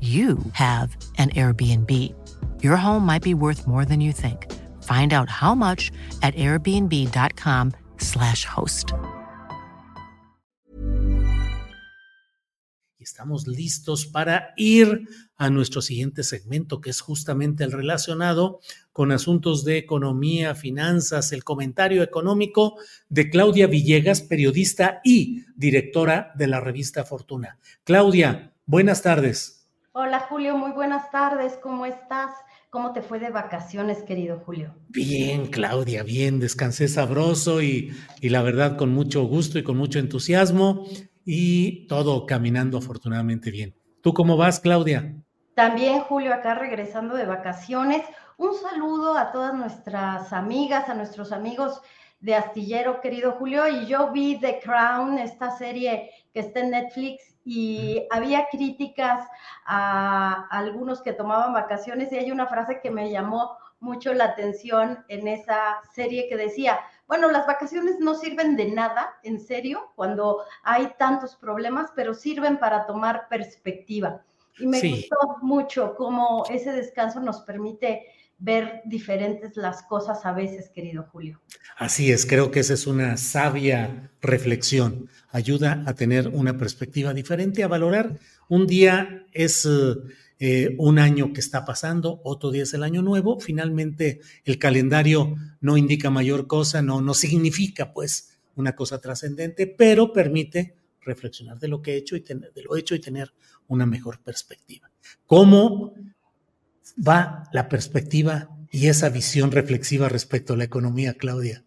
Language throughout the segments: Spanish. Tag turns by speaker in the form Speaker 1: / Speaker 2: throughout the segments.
Speaker 1: you have an Airbnb. Your home might be worth more than you think. Find out how much at airbnb.com/slash host.
Speaker 2: Estamos listos para ir a nuestro siguiente segmento, que es justamente el relacionado con asuntos de economía, finanzas, el comentario económico de Claudia Villegas, periodista y directora de la revista Fortuna. Claudia, buenas tardes.
Speaker 3: Hola Julio, muy buenas tardes, ¿cómo estás? ¿Cómo te fue de vacaciones, querido Julio?
Speaker 2: Bien, Claudia, bien, descansé sabroso y, y, la verdad con mucho gusto y con mucho entusiasmo y todo caminando afortunadamente bien. ¿Tú cómo vas, Claudia?
Speaker 3: También, Julio, acá regresando de vacaciones. Un saludo a todas nuestras amigas, a nuestros amigos de Astillero, querido Julio. Y yo vi The Crown, esta serie que está en Netflix y había críticas a, algunos que tomaban vacaciones y hay una frase que me llamó mucho la atención en esa serie que decía, bueno, las vacaciones no sirven de nada, en serio, cuando hay tantos problemas, pero sirven para tomar perspectiva. Y me gustó mucho cómo ese descanso nos permite ver diferentes las cosas a veces, querido Julio.
Speaker 2: Así es, creo que esa es una sabia reflexión. Ayuda a tener una perspectiva diferente, a valorar. Un día es eh, un año que está pasando, otro día es el año nuevo. Finalmente, el calendario no indica mayor cosa, no, no significa pues una cosa trascendente, pero permite reflexionar de lo que he hecho y tener, de lo hecho y tener una mejor perspectiva. ¿Cómo va la perspectiva y esa visión reflexiva respecto a la economía, Claudia?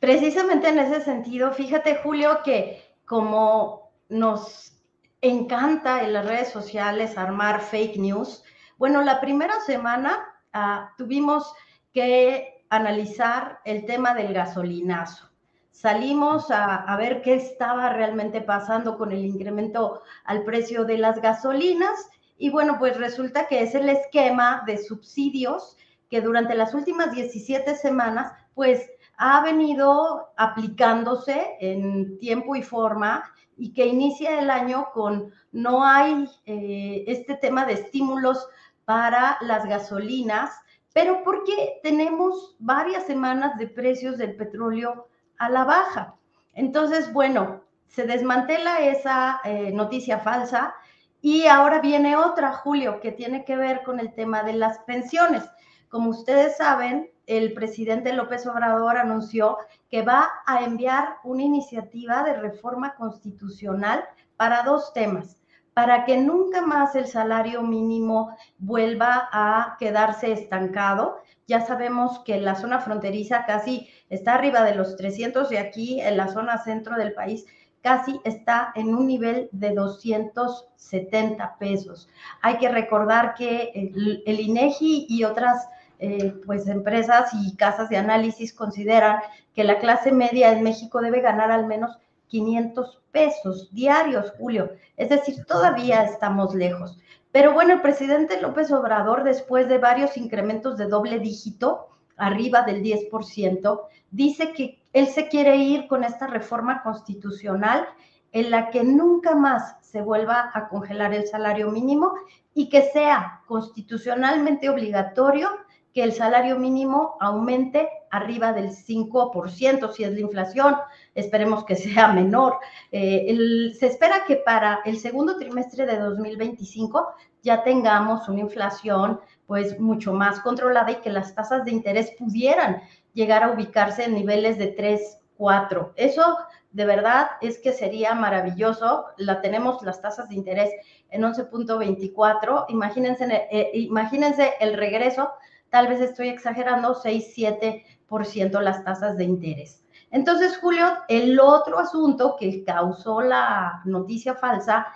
Speaker 3: Precisamente en ese sentido, fíjate Julio que como nos encanta en las redes sociales armar fake news, bueno, la primera semana ah, tuvimos que analizar el tema del gasolinazo. Salimos a, a, ver qué estaba realmente pasando con el incremento al precio de las gasolinas y bueno, pues resulta que es el esquema de subsidios que durante las últimas 17 semanas, pues ha venido aplicándose en tiempo y forma y que inicia el año con no hay eh, este tema de estímulos para las gasolinas, pero porque tenemos varias semanas de precios del petróleo a la baja. Entonces, bueno, se desmantela esa eh, noticia falsa Y ahora viene otra, Julio, que tiene que ver con el tema de las pensiones. Como ustedes saben, el presidente López Obrador anunció que va a enviar una iniciativa de reforma constitucional para dos temas para que nunca más el salario mínimo vuelva a quedarse estancado. Ya sabemos que la zona fronteriza casi está arriba de los 300 y aquí en la zona centro del país casi está en un nivel de 270 pesos. Hay que recordar que el, INEGI y otras eh, pues empresas y casas de análisis consideran que la clase media en México debe ganar al menos 500 pesos diarios, Julio. Es decir, todavía estamos lejos. Pero bueno, el presidente López Obrador, después de varios incrementos de doble dígito, arriba del 10%, dice que él se quiere ir con esta reforma constitucional en la que nunca más se vuelva a congelar el salario mínimo y que sea constitucionalmente obligatorio que el salario mínimo aumente arriba del 5%, si es la inflación, esperemos que sea menor. Eh, se espera que para el segundo trimestre de 2025 ya tengamos una inflación pues mucho más controlada y que las tasas de interés pudieran llegar a ubicarse en niveles de 3, 4. Eso de verdad es que sería maravilloso. La tenemos las tasas de interés en 11.24. Imagínense, eh, imagínense el regreso tal vez estoy exagerando, 6-7% las tasas de interés. Entonces, Julio, el otro asunto que causó la noticia falsa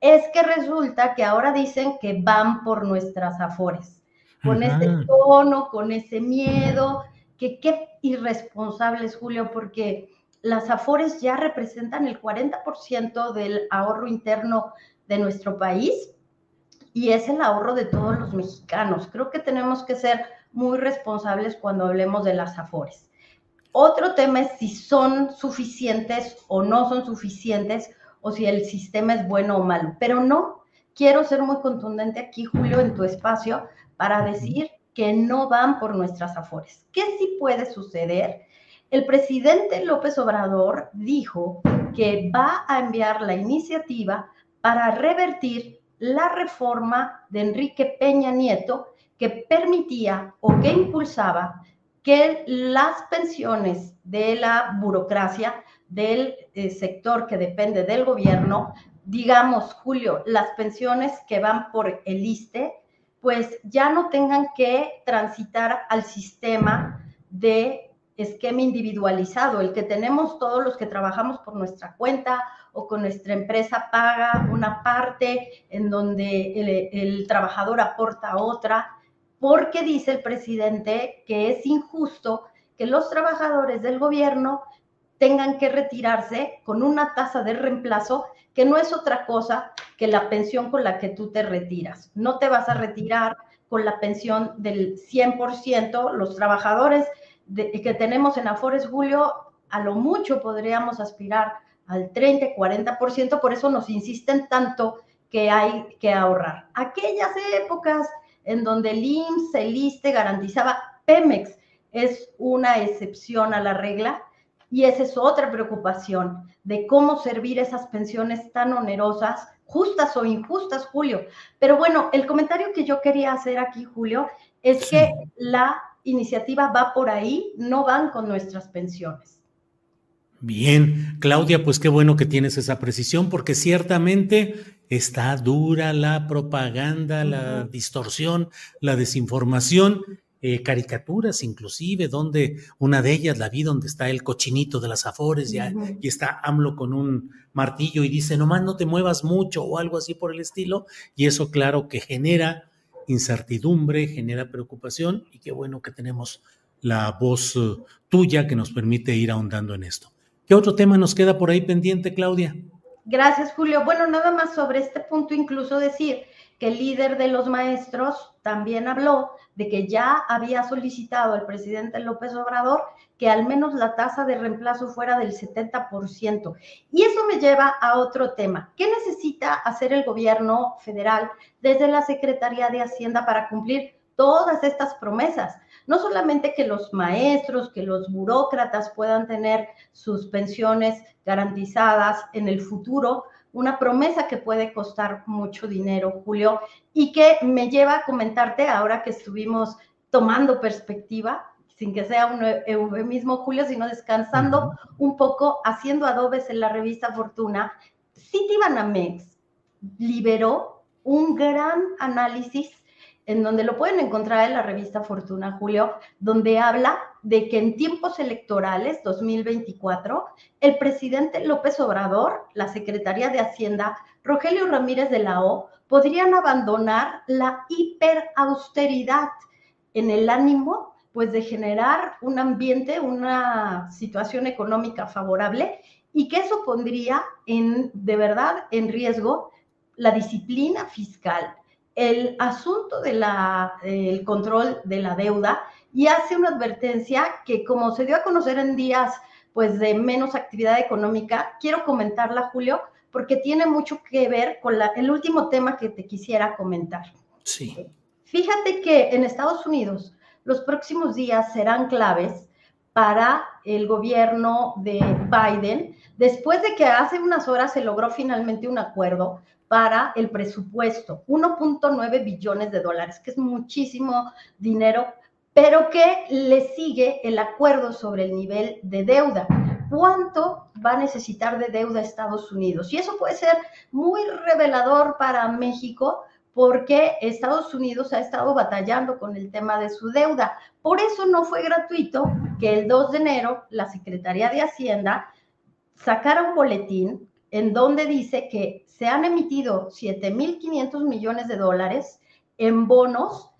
Speaker 3: es que resulta que ahora dicen que van por nuestras afores, con ese tono, con ese miedo, que qué irresponsables, Julio, porque las afores ya representan el 40% del ahorro interno de nuestro país y es el ahorro de todos los mexicanos. Creo que tenemos que ser muy responsables cuando hablemos de las afores. Otro tema es si son suficientes o no son suficientes o si el sistema es bueno o malo. Pero no, quiero ser muy contundente aquí, Julio, en tu espacio, para decir que no van por nuestras afores. ¿Qué sí puede suceder? El presidente López Obrador dijo que va a enviar la iniciativa para revertir la reforma de Enrique Peña Nieto que permitía o que impulsaba que las pensiones de la burocracia del eh, sector que depende del gobierno, digamos, Julio, las pensiones que van por el ISTE, pues ya no tengan que transitar al sistema de esquema individualizado, el que tenemos todos los que trabajamos por nuestra cuenta o con nuestra empresa paga una parte en donde el, trabajador aporta otra, porque dice el presidente que es injusto que los trabajadores del gobierno tengan que retirarse con una tasa de reemplazo que no es otra cosa que la pensión con la que tú te retiras. No te vas a retirar con la pensión del 100%. Los trabajadores que tenemos en Afores Julio, a lo mucho podríamos aspirar al 30, 40%, por eso nos insisten tanto que hay que ahorrar. Aquellas épocas en donde el IMSS, el ISTE garantizaba Pemex, es una excepción a la regla y esa es otra preocupación de cómo servir esas pensiones tan onerosas, justas o injustas, Julio. Pero bueno, el comentario que yo quería hacer aquí, Julio, es que la iniciativa va por ahí, no van con nuestras pensiones.
Speaker 2: Bien, Claudia, pues qué bueno que tienes esa precisión, porque ciertamente está dura la propaganda, la distorsión, la desinformación, eh, caricaturas inclusive, donde una de ellas la vi donde está el cochinito de las afores ya, y está AMLO con un martillo y dice, nomás no te muevas mucho o algo así por el estilo, y eso claro que genera incertidumbre, genera preocupación y qué bueno que tenemos la voz eh, tuya que nos permite ir ahondando en esto. ¿Qué otro tema nos queda por ahí pendiente, Claudia?
Speaker 3: Gracias, Julio. Bueno, nada más sobre este punto, incluso decir que el líder de los maestros también habló de que ya había solicitado al presidente López Obrador que al menos la tasa de reemplazo fuera del 70%. Y eso me lleva a otro tema. ¿Qué necesita hacer el gobierno federal desde la Secretaría de Hacienda para cumplir todas estas promesas? no solamente que los maestros, que los burócratas puedan tener sus pensiones garantizadas en el futuro, una promesa que puede costar mucho dinero, Julio, y que me lleva a comentarte ahora que estuvimos tomando perspectiva, sin que sea un eufemismo, Julio, sino descansando un poco, haciendo adobes en la revista Fortuna, Citibanamex liberó un gran análisis en donde lo pueden encontrar en la revista Fortuna, Julio, donde habla de que en tiempos electorales 2024, el presidente López Obrador, la Secretaría de Hacienda, Rogelio Ramírez de la O, podrían abandonar la hiperausteridad en el ánimo pues de generar un ambiente, una situación económica favorable y que eso pondría en de verdad en riesgo la disciplina fiscal, el asunto del control de la deuda y hace una advertencia que como se dio a conocer en días pues de menos actividad económica, quiero comentarla, Julio, porque tiene mucho que ver con el último tema que te quisiera comentar.
Speaker 2: Sí.
Speaker 3: Fíjate que en Estados Unidos los próximos días serán claves para el gobierno de Biden, después de que hace unas horas se logró finalmente un acuerdo para el presupuesto, 1.9 billones de dólares, que es muchísimo dinero, pero que le sigue el acuerdo sobre el nivel de deuda. ¿Cuánto va a necesitar de deuda Estados Unidos? Y eso puede ser muy revelador para México porque Estados Unidos ha estado batallando con el tema de su deuda. Por eso no fue gratuito que el 2 de enero la Secretaría de Hacienda sacara un boletín en donde dice que se han emitido 7.500 millones de dólares en bonos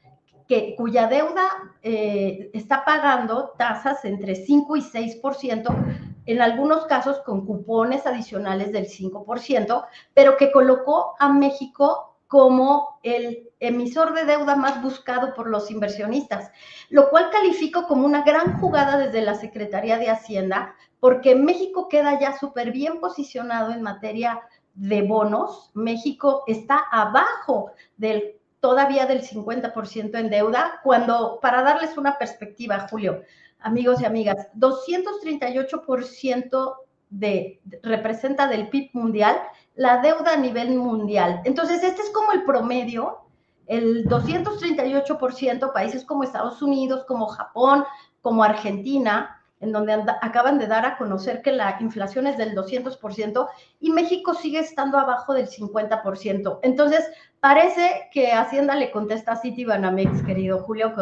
Speaker 3: que, cuya deuda eh, está pagando tasas entre 5 y 6%, en algunos casos con cupones adicionales del 5%, pero que colocó a México como el emisor de deuda más buscado por los inversionistas, lo cual califico como una gran jugada desde la Secretaría de Hacienda porque México queda ya súper bien posicionado en materia de bonos. México está abajo del todavía del 50% en deuda, cuando, para darles una perspectiva, Julio, amigos y amigas, 238% de, representa del PIB mundial la deuda a nivel mundial. Entonces, este es como el promedio, el 238%, países como Estados Unidos, como Japón, como Argentina, en donde acaban de dar a conocer que la inflación es del 200% y México sigue estando abajo del 50%. Entonces, parece que Hacienda le contesta a Citibanamex, querido Julio,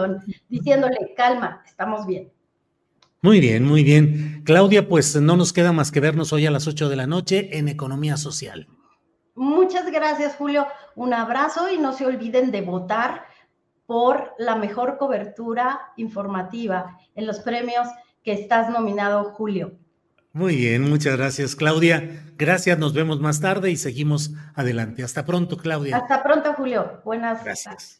Speaker 3: diciéndole, calma, estamos bien.
Speaker 2: Muy bien, muy bien. Claudia, pues no nos queda más que vernos hoy a las 8 de la noche en Economía Social.
Speaker 3: Muchas gracias, Julio. Un abrazo y no se olviden de votar por la mejor cobertura informativa en los premios que estás nominado, Julio.
Speaker 2: Muy bien, muchas gracias, Claudia. Gracias, nos vemos más tarde y seguimos adelante. Hasta pronto, Claudia.
Speaker 3: Hasta pronto, Julio. Buenas
Speaker 2: gracias.